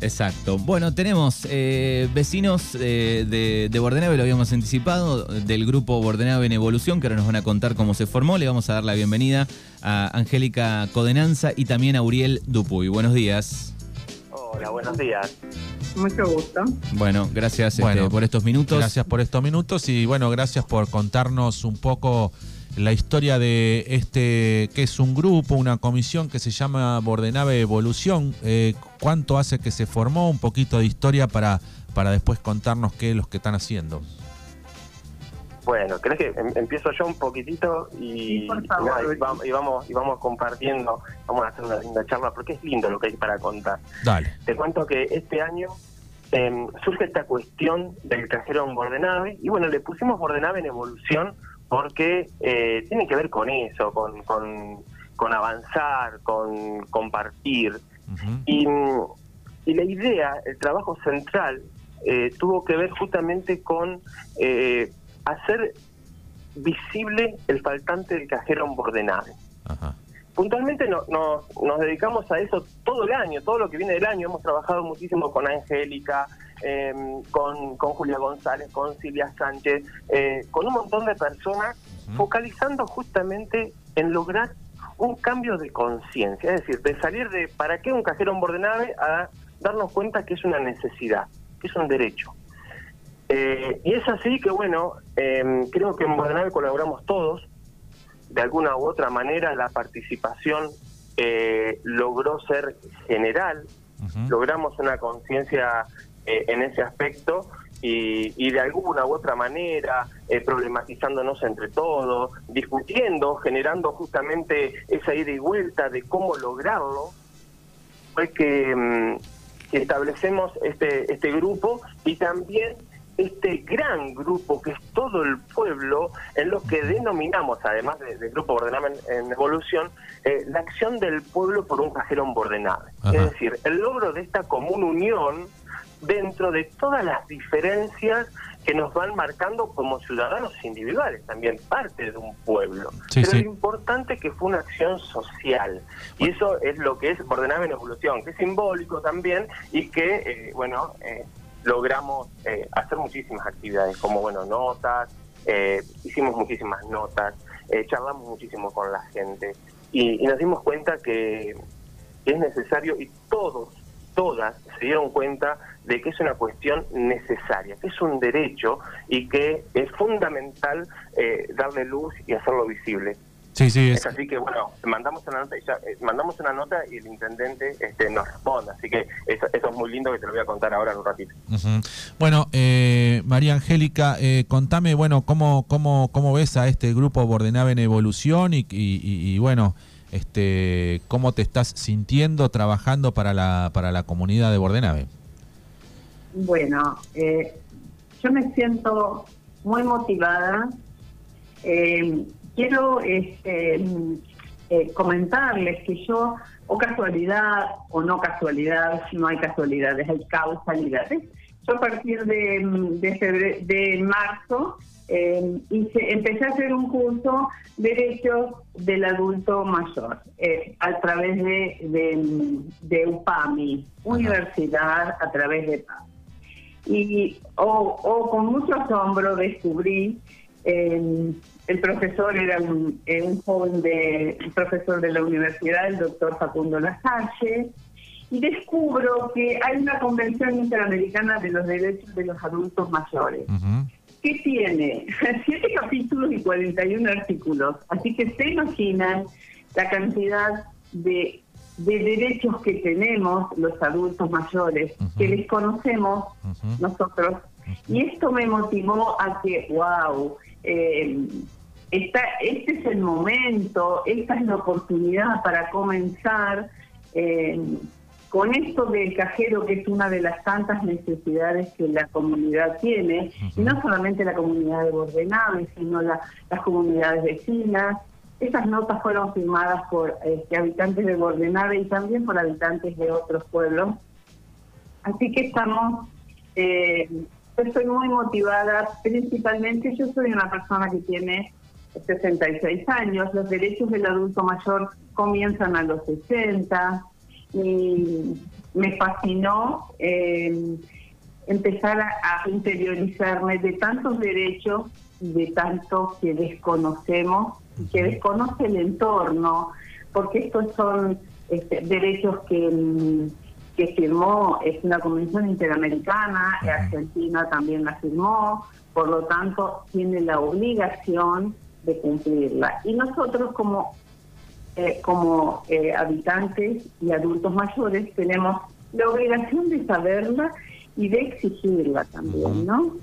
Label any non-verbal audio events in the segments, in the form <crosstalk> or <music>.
Exacto. Bueno, tenemos eh, vecinos eh, de, de Bordenave, lo habíamos anticipado, del grupo Bordenave en Evolución, que ahora nos van a contar cómo se formó. Le vamos a dar la bienvenida a Angélica Codenanza y también a Uriel Dupuy. Buenos días. Hola, buenos días. Mucho gusto. Bueno, gracias este, por estos minutos. Gracias por estos minutos y bueno, gracias por contarnos un poco la historia de este, que es un grupo, una comisión que se llama Bordenave Evolución. Eh, ¿Cuánto hace que se formó? Un poquito de historia para, para después contarnos qué es lo que están haciendo. Bueno, ¿crees que em- empiezo yo un poquitito y, Sí, por favor, nada, y Uri. vamos, y vamos y vamos compartiendo, vamos a hacer una linda charla porque es lindo lo que hay para contar. Dale. Te cuento que este año em, surge esta cuestión del cajero en Bordenave y bueno, le pusimos Bordenave en evolución porque eh, tiene que ver con eso, con, con, con avanzar, con compartir. Y, y la idea, el trabajo central, eh, tuvo que ver justamente con eh, hacer visible el faltante del cajero en Bordenave. Ajá. Puntualmente no- no- nos dedicamos a eso todo el año, todo lo que viene del año. Hemos trabajado muchísimo con Angélica, eh, con, con Julia González, con Silvia Sánchez, eh, con un montón de personas, focalizando justamente en lograr un cambio de conciencia, es decir, de salir de para qué un cajero en Bordenave a darnos cuenta que es una necesidad, que es un derecho. Eh, y es así que, bueno, eh, creo que en Bordenave colaboramos todos, de alguna u otra manera la participación eh, logró ser general, logramos una conciencia eh, en ese aspecto y, y de alguna u otra manera eh, problematizándonos entre todos, discutiendo, generando justamente esa ida y vuelta de cómo lograrlo, fue que, mm, que establecemos este, este grupo y también este gran grupo que es todo el pueblo, en lo que denominamos, además de- del grupo Bordenave en, en Evolución, eh, la acción del pueblo por un cajero en Bordenave. Ajá. Es decir, el logro de esta común unión dentro de todas las diferencias que nos van marcando como ciudadanos individuales, también parte de un pueblo. Sí, Pero sí. lo importante es que fue una acción social. Y eso es lo que es Bordenave en Evolución, que es simbólico también y que, eh, bueno, eh, logramos eh, hacer muchísimas actividades, como, bueno, notas, eh, hicimos muchísimas notas, eh, charlamos muchísimo con la gente y, y nos dimos cuenta que es necesario y todos, todas se dieron cuenta de que es una cuestión necesaria, que es un derecho y que es fundamental eh, darle luz y hacerlo visible. Sí, sí, Es es, así que bueno, mandamos una nota y ya, eh, mandamos una nota y el intendente este, nos responde, así que eso, eso es muy lindo que te lo voy a contar ahora en un ratito. Bueno, eh, María Angélica, eh, contame, bueno, cómo, cómo, cómo ves a este grupo Bordenave en evolución y, y- y- y, bueno, este, cómo te estás sintiendo trabajando para la, para la comunidad de Bordenave. Bueno, eh, yo me siento muy motivada. Eh, quiero este, mm, eh, comentarles que yo, o casualidad o no casualidad, no hay casualidades, hay causalidades. Yo a partir de, mm, de, de marzo eh, hice- empecé a hacer un curso Derechos del Adulto Mayor eh, a través de, de, de UPAMI, Universidad a través de PAMI y o, o con mucho asombro descubrí eh, el profesor era un, eh, un joven de un profesor de la universidad el doctor Facundo Lasalle y descubro que hay una convención interamericana de los derechos de los adultos mayores Ujú. que tiene <laughs> siete capítulos y 41 artículos. Así que se imaginan la cantidad de, de derechos que tenemos los adultos mayores, que desconocemos Ujú. nosotros. Y esto me motivó a que, wow, eh, esta, este es el momento, esta es la oportunidad para comenzar eh, con esto del cajero, que es una de las tantas necesidades que la comunidad tiene, y no solamente la comunidad de Bordenave, sino la- las comunidades vecinas. Esas notas fueron firmadas por este, habitantes de Bordenave y también por habitantes de otros pueblos. Así que estamos, eh, estoy muy motivada, principalmente yo soy una persona que tiene 66 años, los derechos del adulto mayor comienzan a los 60 y me fascinó eh, empezar a, interiorizarme de tantos derechos y de tantos que desconocemos, que desconoce el entorno, porque estos son este, derechos que, mm, que firmó, es una convención interamericana, Argentina también la firmó, por lo tanto tiene la obligación de cumplirla. Y nosotros como, eh, como eh, habitantes y adultos mayores tenemos la obligación de saberla y de exigirla también, ¿no?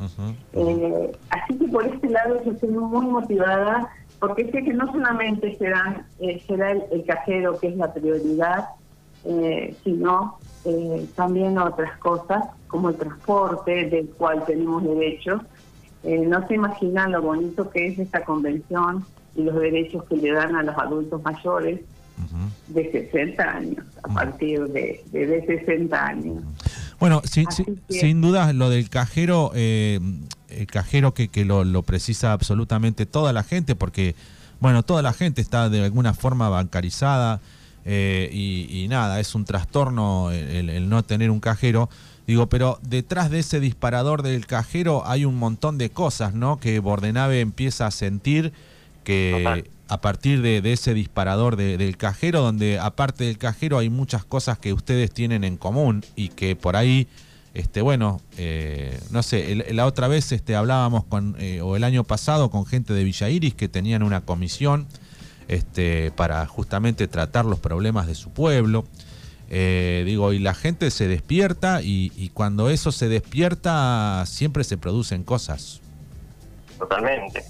Eh, así que por este lado yo estoy muy motivada porque sé que no solamente serán, será el, cajero que es la prioridad, sino también otras cosas como el transporte del cual tenemos derecho. Eh, no se imaginan lo bonito que es esta convención y los derechos que le dan a los adultos mayores de 60 años, a partir de, de, 60 años. Bueno, sin duda lo del cajero, eh, el cajero que, que lo, lo, precisa absolutamente toda la gente, porque, bueno, toda la gente está de alguna forma bancarizada eh, y, nada, es un trastorno el no tener un cajero. Digo, pero detrás de ese disparador del cajero hay un montón de cosas, ¿no? Que Bordenave empieza a sentir que a partir de, ese disparador del cajero, donde aparte del cajero hay muchas cosas que ustedes tienen en común y que por ahí, este, bueno, eh, no sé, la otra vez este, hablábamos con, eh, o el año pasado con gente de Villa Iris que tenían una comisión este, para justamente tratar los problemas de su pueblo. Eh, digo, y la gente se despierta y, cuando eso se despierta siempre se producen cosas. Totalmente.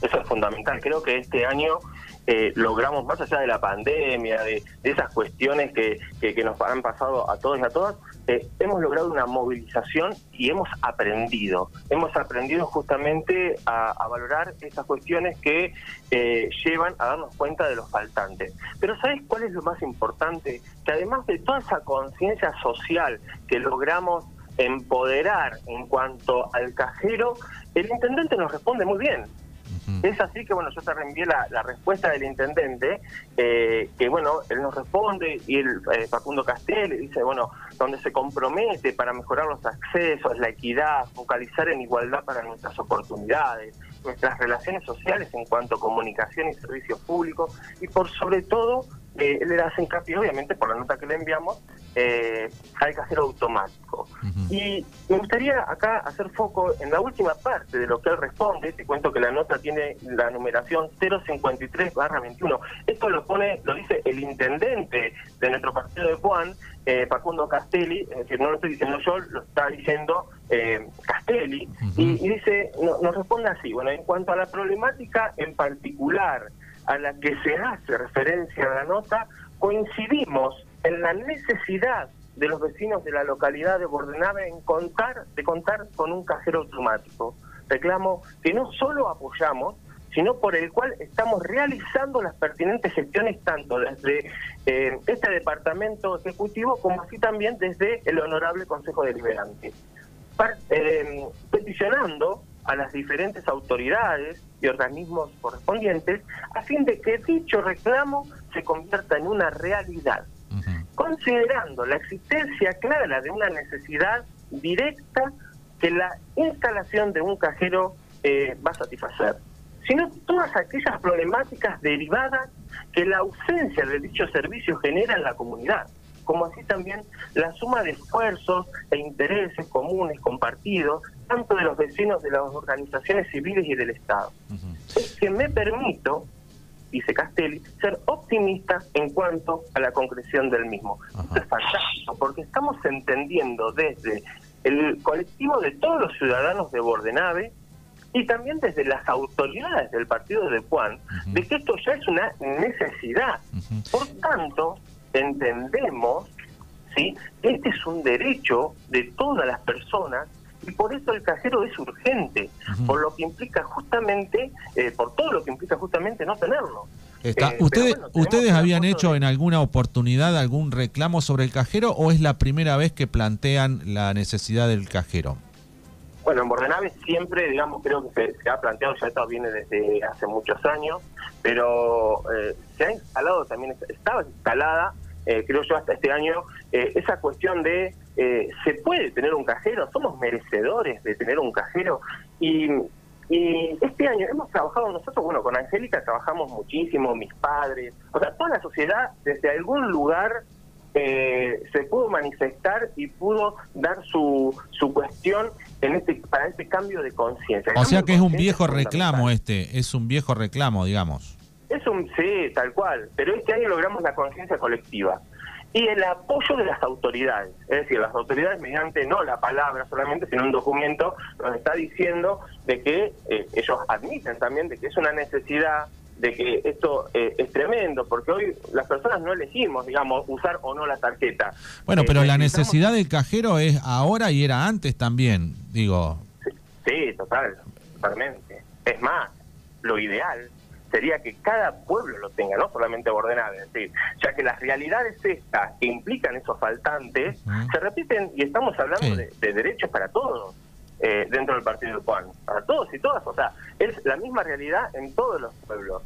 Eso es fundamental. Creo que este año eh, logramos, más allá de la pandemia, de, esas cuestiones que, que, nos han pasado a todos y a todas, eh, hemos logrado una movilización y hemos aprendido. Hemos aprendido justamente a, valorar esas cuestiones que eh, llevan a darnos cuenta de los faltantes. Pero ¿sabes cuál es lo más importante? Que además de toda esa conciencia social que logramos empoderar en cuanto al cajero, el intendente nos responde muy bien. Es así que, bueno, yo te reenvié la, respuesta del intendente, eh, que, bueno, él nos responde y el eh, Facundo Castel dice, bueno, donde se compromete para mejorar los accesos, la equidad, focalizar en igualdad para nuestras oportunidades, nuestras relaciones sociales en cuanto a comunicación y servicios públicos y, por sobre todo, eh, le das hincapié, obviamente, por la nota que le enviamos, eh, al cajero automático. Y me gustaría acá hacer foco en la última parte de lo que él responde. Te cuento que la nota tiene la numeración 053-21. Esto lo pone, lo dice el intendente de nuestro partido de Juan, eh, Facundo Castelli, es decir, no lo estoy diciendo yo, lo está diciendo eh, Castelli, y, dice, nos responde así, bueno, en cuanto a la problemática en particular a la que se hace referencia a la nota, coincidimos en la necesidad de los vecinos de la localidad de Bordenave en contar, de contar con un cajero automático. Reclamo que no solo apoyamos, sino por el cual estamos realizando las pertinentes gestiones tanto desde eh, este departamento ejecutivo como así también desde el honorable Consejo Deliberante. Eh, peticionando a las diferentes autoridades y organismos correspondientes a fin de que dicho reclamo se convierta en una realidad, considerando la existencia clara de una necesidad directa que la instalación de un cajero eh, va a satisfacer, sino todas aquellas problemáticas derivadas que la ausencia de dicho servicio genera en la comunidad como así también la suma de esfuerzos e intereses comunes compartidos, tanto de los vecinos de las organizaciones civiles y del Estado. Es que me permito, dice Castelli, ser optimista en cuanto a la concreción del mismo. Esto es fantástico, porque estamos entendiendo desde el colectivo de todos los ciudadanos de Bordenave, y también desde las autoridades del partido de Juan, de que esto ya es una necesidad. Por tanto, entendemos ¿sí? este es un derecho de todas las personas y por eso el cajero es urgente, por lo que implica justamente, eh, por todo lo que implica justamente no tenerlo. Está. Eh, ¿Ustedes, ¿ustedes habían hecho en alguna oportunidad algún reclamo sobre el cajero o es la primera vez que plantean la necesidad del cajero? Bueno, en Bordenave siempre, digamos, creo que se, ha planteado, ya esto viene desde hace muchos años, pero eh, se ha instalado también, estaba instalada eh, creo yo, hasta este año, eh, esa cuestión de eh, ¿se puede tener un cajero? ¿Somos merecedores de tener un cajero? Y, y este año hemos trabajado nosotros, bueno, con Angélica trabajamos muchísimo, mis padres, o sea, toda la sociedad desde algún lugar eh, se pudo manifestar y pudo dar su, su cuestión en este para este cambio de conciencia. O sea que es un viejo reclamo este, es un viejo reclamo, digamos. Es un sí, tal cual, pero este año logramos la conciencia colectiva y el apoyo de las autoridades, es decir, las autoridades mediante no la palabra solamente, sino un documento nos está diciendo de que eh, ellos admiten también de que es una necesidad de que esto eh, es tremendo, porque hoy las personas no elegimos, digamos, usar o no la tarjeta. Bueno, Eh, pero la necesidad del cajero es ahora y era antes también, digo. Sí, total, totalmente. Es más, lo ideal sería que cada pueblo lo tenga, no solamente Bordenave, es decir, ya que las realidades estas que implican esos faltantes se repiten y estamos hablando Sí. de, de derechos para todos eh, dentro del Partido del Puan, para todos y todas, o sea, es la misma realidad en todos los pueblos.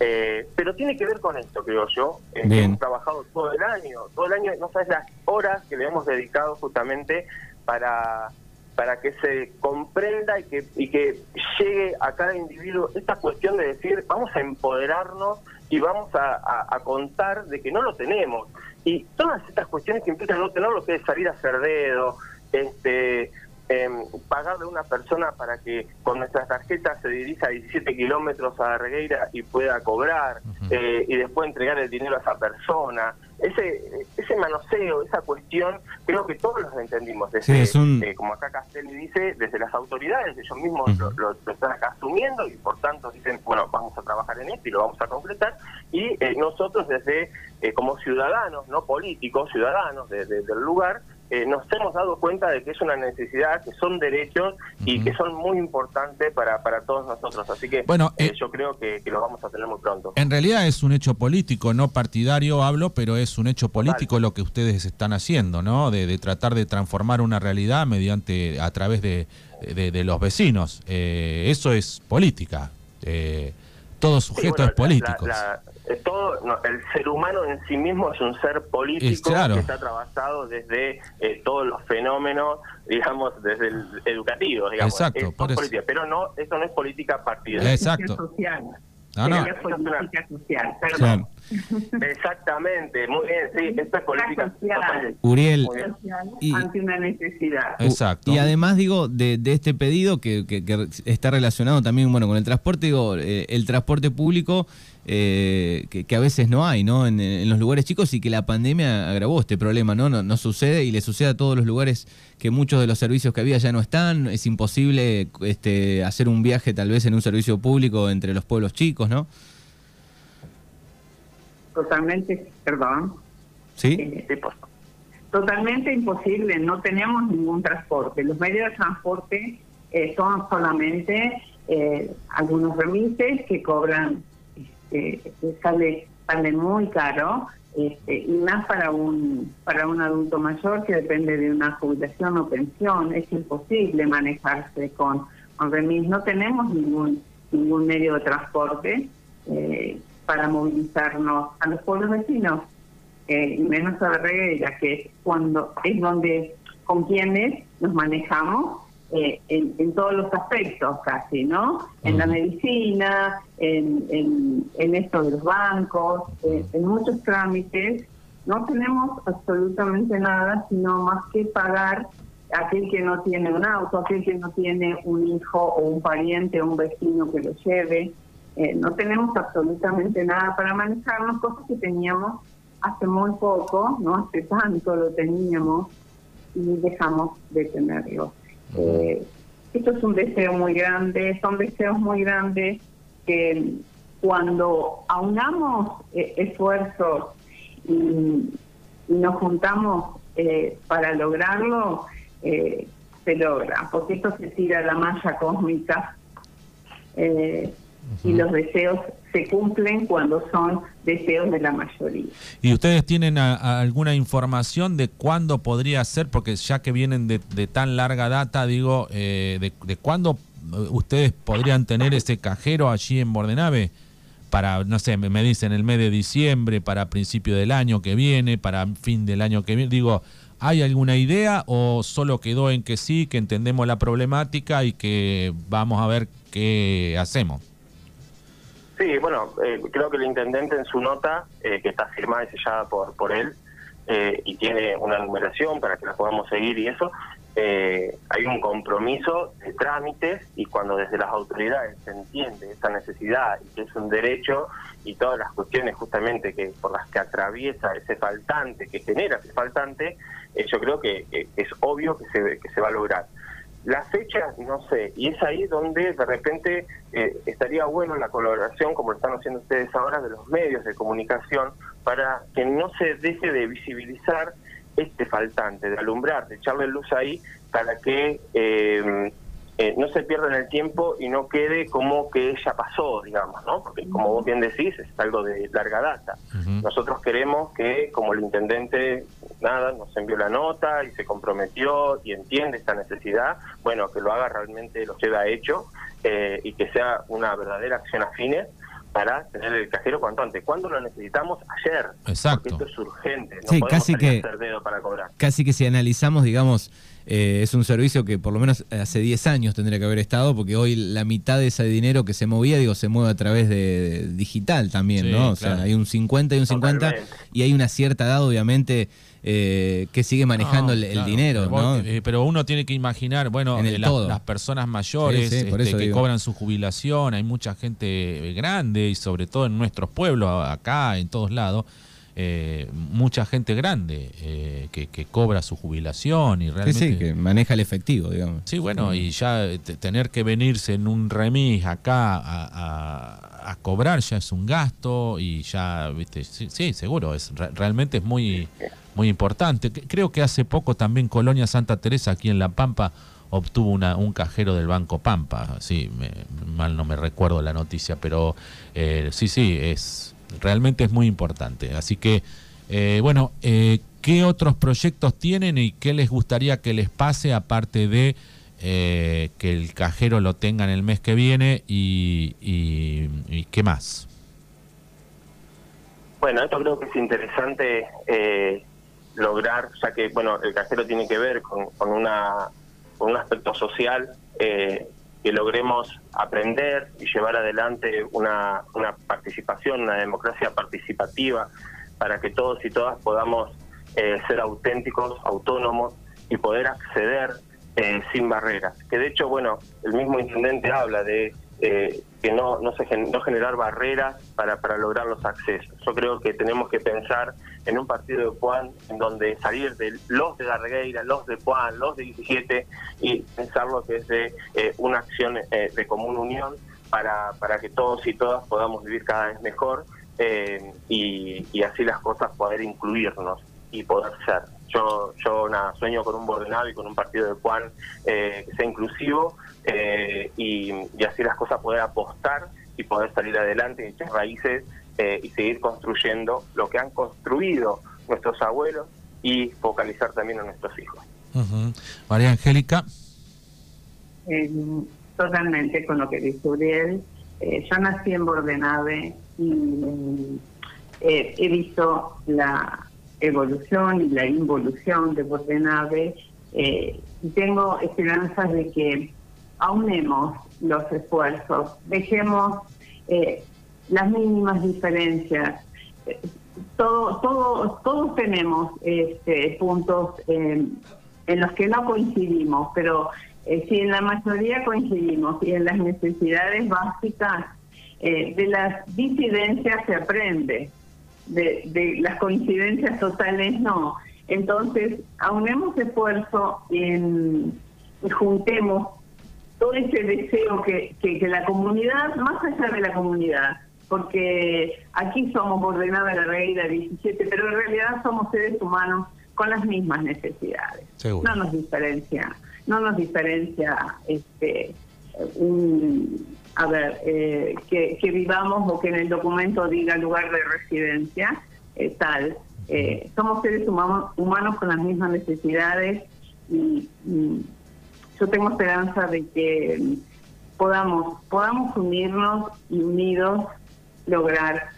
Eh, pero tiene que ver con esto, creo yo, eh, hemos trabajado todo el año, todo el año, no sabes las horas que le hemos dedicado justamente para para que se comprenda y que, y que llegue a cada individuo esta cuestión de decir, vamos a empoderarnos y vamos a, a- a contar de que no lo tenemos. Y todas estas cuestiones que implican no tenerlo, que es salir a hacer dedo, este, em, pagarle a una persona para que con nuestras tarjetas se dirija a 17 kilómetros a Regueira y pueda cobrar, eh, y después entregar el dinero a esa persona. Ese, ese manoseo, esa cuestión, creo que todos los entendimos. Desde, Sí, es un- eh, como acá Castelli dice, desde las autoridades, ellos mismos lo, lo- lo están acá asumiendo y por tanto dicen, bueno, vamos a trabajar en esto y lo vamos a concretar. Y eh, nosotros desde, eh, como ciudadanos, no políticos, ciudadanos de- de- del lugar, eh, nos hemos dado cuenta de que es una necesidad, que son derechos y que son muy importantes para, para todos nosotros. Así que Bueno, eh, eh, yo creo que, que lo vamos a tener muy pronto. En realidad es un hecho político, no partidario hablo, pero es un hecho político lo que ustedes están haciendo, ¿no? De, de tratar de transformar una realidad mediante, a través de, de- de los vecinos. Eh, eso es política. Eh, todo Sí, sujeto bueno, es político. la- la- todo, no, el ser humano en sí mismo es un ser político Es claro. que está trabajado desde eh, todos los fenómenos, digamos, desde el educativo, digamos. Exacto, Es por eso. política, pero no, eso no es política partidaria. Exacto. Social. No, no. Sería política social, perdón. <laughs> Exactamente, muy bien, sí, esto es política. Uriel, Y- ante una necesidad. Exacto. Y además, digo, de, de este pedido que, que- que está relacionado también, bueno, con el transporte, digo, eh, el transporte público eh, que, que a veces no hay, ¿no? En, en los lugares chicos y que la pandemia agravó este problema, ¿no? ¿no? No sucede y le sucede a todos los lugares que muchos de los servicios que había ya no están. Es imposible este, hacer un viaje tal vez en un servicio público entre los pueblos chicos, ¿no? Totalmente, perdón. ¿Sí? Eh, totalmente imposible, no tenemos ningún transporte. Los medios de transporte eh, son solamente eh, algunos remises que cobran, este, sale, sale muy caro, este, y más para un, para un adulto mayor que depende de una jubilación o pensión, es imposible manejarse con, con remis. No tenemos ningún, ningún medio de transporte eh, para movilizarnos a los pueblos vecinos eh, y menos a Regueira, que es cuando es donde con quienes nos manejamos eh, en, en todos los aspectos casi, ¿no? En la medicina, en, en, en esto de los bancos, eh, en muchos trámites. No tenemos absolutamente nada, sino más que pagar a aquel que no tiene un auto, aquel que no tiene un hijo o un pariente o un vecino que lo lleve. Eh, no tenemos absolutamente nada para manejarnos, cosas que teníamos hace muy poco, no hace tanto lo teníamos y dejamos de tenerlo. Eh, esto es un deseo muy grande, son deseos muy grandes que cuando aunamos eh, esfuerzos y, y nos juntamos para lograrlo, se logra, porque esto se tira a la malla cósmica. Eh, y los deseos se cumplen cuando son deseos de la mayoría. ¿Y ustedes tienen a- a alguna información de cuándo podría ser? Porque ya que vienen de, de tan larga data, digo, eh, de, de cuándo eh, ustedes podrían tener ese cajero allí en Bordenave para, no sé, me, me dicen el mes de diciembre, para principio del año que viene, para fin del año que viene. Digo, ¿hay alguna idea o solo quedó en que sí, que entendemos la problemática y que vamos a ver qué hacemos? Sí, bueno, eh, creo que el intendente en su nota, eh, que está firmada y sellada por, por él, eh, y tiene una numeración para que la podamos seguir y eso, eh, hay un compromiso de trámites y cuando desde las autoridades se entiende esa necesidad y que es un derecho y todas las cuestiones justamente que por las que atraviesa ese faltante, que genera ese faltante, yo creo que, que es obvio que se, que se va a lograr. La fecha, no sé, y es ahí donde de repente eh, estaría bueno la colaboración, como lo están haciendo ustedes ahora, de los medios de comunicación, para que no se deje de visibilizar este faltante, de alumbrar, de echarle luz ahí, para que eh, eh, no se pierda en el tiempo y no quede como que ya pasó, digamos, ¿no? Porque como vos bien decís, es algo de larga data. Nosotros queremos que, como el intendente, nada, nos envió la nota y se comprometió y entiende esta necesidad, bueno, que lo haga realmente, lo lleve a hecho eh, y que sea una verdadera acción afines para tener el cajero cuanto antes. ¿Cuándo lo necesitamos? Ayer. Exacto. Porque esto es urgente. No Sí, podemos casi que- hacer dedo para cobrar. Casi que si analizamos, digamos, eh, es un servicio que por lo menos hace 10 años tendría que haber estado, porque hoy la mitad de ese dinero que se movía, digo, se mueve a través de, de digital también, Sí, ¿no? O sea, hay un 50 y un 50, Totalmente. y hay una cierta edad, obviamente, eh, que sigue manejando No, el, el claro, dinero, pero, ¿no? vos- eh, pero uno tiene que imaginar, bueno, eh, las, personas mayores Sí, sí, este, que digo. cobran su jubilación, hay mucha gente eh, grande y sobre todo en nuestros pueblos, acá, en todos lados, eh, mucha gente grande eh, que, que cobra su jubilación y Sí, realmente... sí, que maneja el efectivo, digamos. Sí, bueno, y ya te- tener que venirse en un remis acá a, a- a cobrar ya es un gasto y ya, viste, sí, sí, seguro, es re- realmente es muy, muy importante. Creo que hace poco también Colonia Santa Teresa aquí en La Pampa obtuvo un cajero del Banco Pampa, sí, me- mal no me recuerdo la noticia, pero eh, sí, sí, es realmente es muy importante. Así que, eh, bueno, eh, ¿qué otros proyectos tienen y qué les gustaría que les pase aparte de eh, que el cajero lo tengan el mes que viene y, y- y qué más? Bueno, esto creo que es interesante eh, lograr, ya que bueno, el cajero tiene que ver con, con una con un aspecto social, eh, que logremos aprender y llevar adelante una, una participación, una democracia participativa, para que todos y todas podamos eh, ser auténticos, autónomos y poder acceder eh, sin barreras. Que de hecho, bueno, el mismo intendente habla de eh, que no no se no generar barreras para, para lograr los accesos. Yo creo que tenemos que pensar en un partido de Puan en donde salir de los de Dargueira, los de Puan, los de 17 y pensarlo que es de eh, una acción eh, de común unión para, para que todos y todas podamos vivir cada vez mejor eh, y así las cosas poder incluirnos y poder ser. Yo, yo nada, sueño con un Bordenado y con un partido de Juan eh, que sea inclusivo eh, y, y así las cosas poder apostar y poder salir adelante y echar raíces eh, y seguir construyendo lo que han construido nuestros abuelos y focalizar también a nuestros hijos. María Angélica. Eh, totalmente con lo que dice Uriel. Eh, yo nací en Bordenave y eh, he visto la evolución y la involución de Bordenave eh, tengo esperanzas de que aunemos los esfuerzos, dejemos eh, las mínimas diferencias. Todo, todo, todos tenemos este, puntos en los que no coincidimos, pero eh, si en la mayoría coincidimos y en las necesidades básicas, eh, de las disidencias se aprende, de, de las coincidencias totales no. Entonces, aunemos esfuerzo en, y juntemos todo ese deseo que, que, que la comunidad, más allá de la comunidad, porque aquí somos Bordenada la Reina 17, pero en realidad somos seres humanos con las mismas necesidades. Seguro. No nos diferencia, no nos diferencia este un, a ver, eh, que, vivamos o que en el documento diga lugar de residencia, eh, tal. Eh, somos seres humanos, humanos con las mismas necesidades y, y yo tengo esperanza de que mm, podamos podamos unirnos y unidos lograr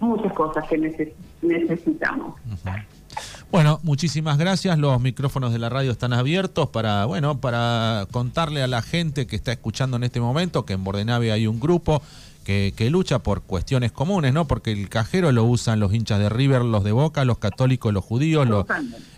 muchas cosas que necesitamos. Bueno, muchísimas gracias. Los micrófonos de la radio están abiertos para, bueno, para contarle a la gente que está escuchando en este momento que en Bordenave hay un grupo que, lucha por cuestiones comunes, ¿no? Porque el cajero lo usan los hinchas de River, los de Boca, los católicos, los judíos. Los,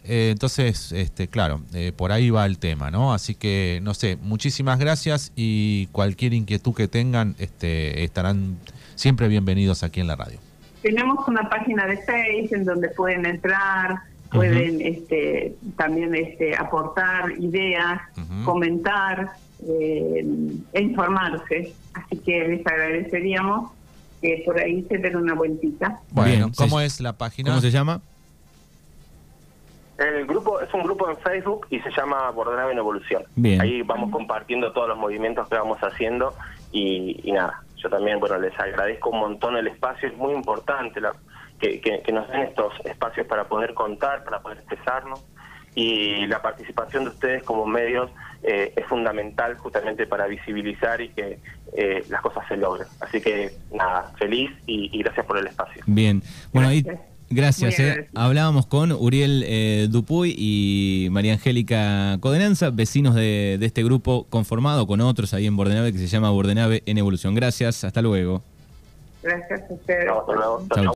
eh, entonces, este, claro, eh, por ahí va el tema, ¿no? Así que, no sé, muchísimas gracias y cualquier inquietud que tengan este, estarán siempre bienvenidos aquí en la radio. Tenemos una página de Facebook en donde pueden entrar, pueden este, también este, aportar ideas, comentar eh, e informarse. Así que les agradeceríamos que por ahí se den una vueltita. Bueno, ¿cómo es la página? ¿Cómo se llama? El grupo es un grupo en Facebook y se llama Bordenave en Evolución. Ahí vamos compartiendo todos los movimientos que vamos haciendo y, y nada, yo también, bueno, les agradezco un montón el espacio, es muy importante la, que, que, nos den estos espacios para poder contar, para poder expresarnos y la participación de ustedes como medios eh, es fundamental justamente para visibilizar y que eh, las cosas se logren. Así que nada, feliz y, gracias por el espacio. Bien, bueno, ahí Gracias. Eh. Hablábamos con Uriel eh, Dupuy y María Angélica Codenanza, vecinos de, este grupo conformado con otros ahí en Bordenave que se llama Bordenave en Evolución. Gracias, hasta luego. Gracias a ustedes.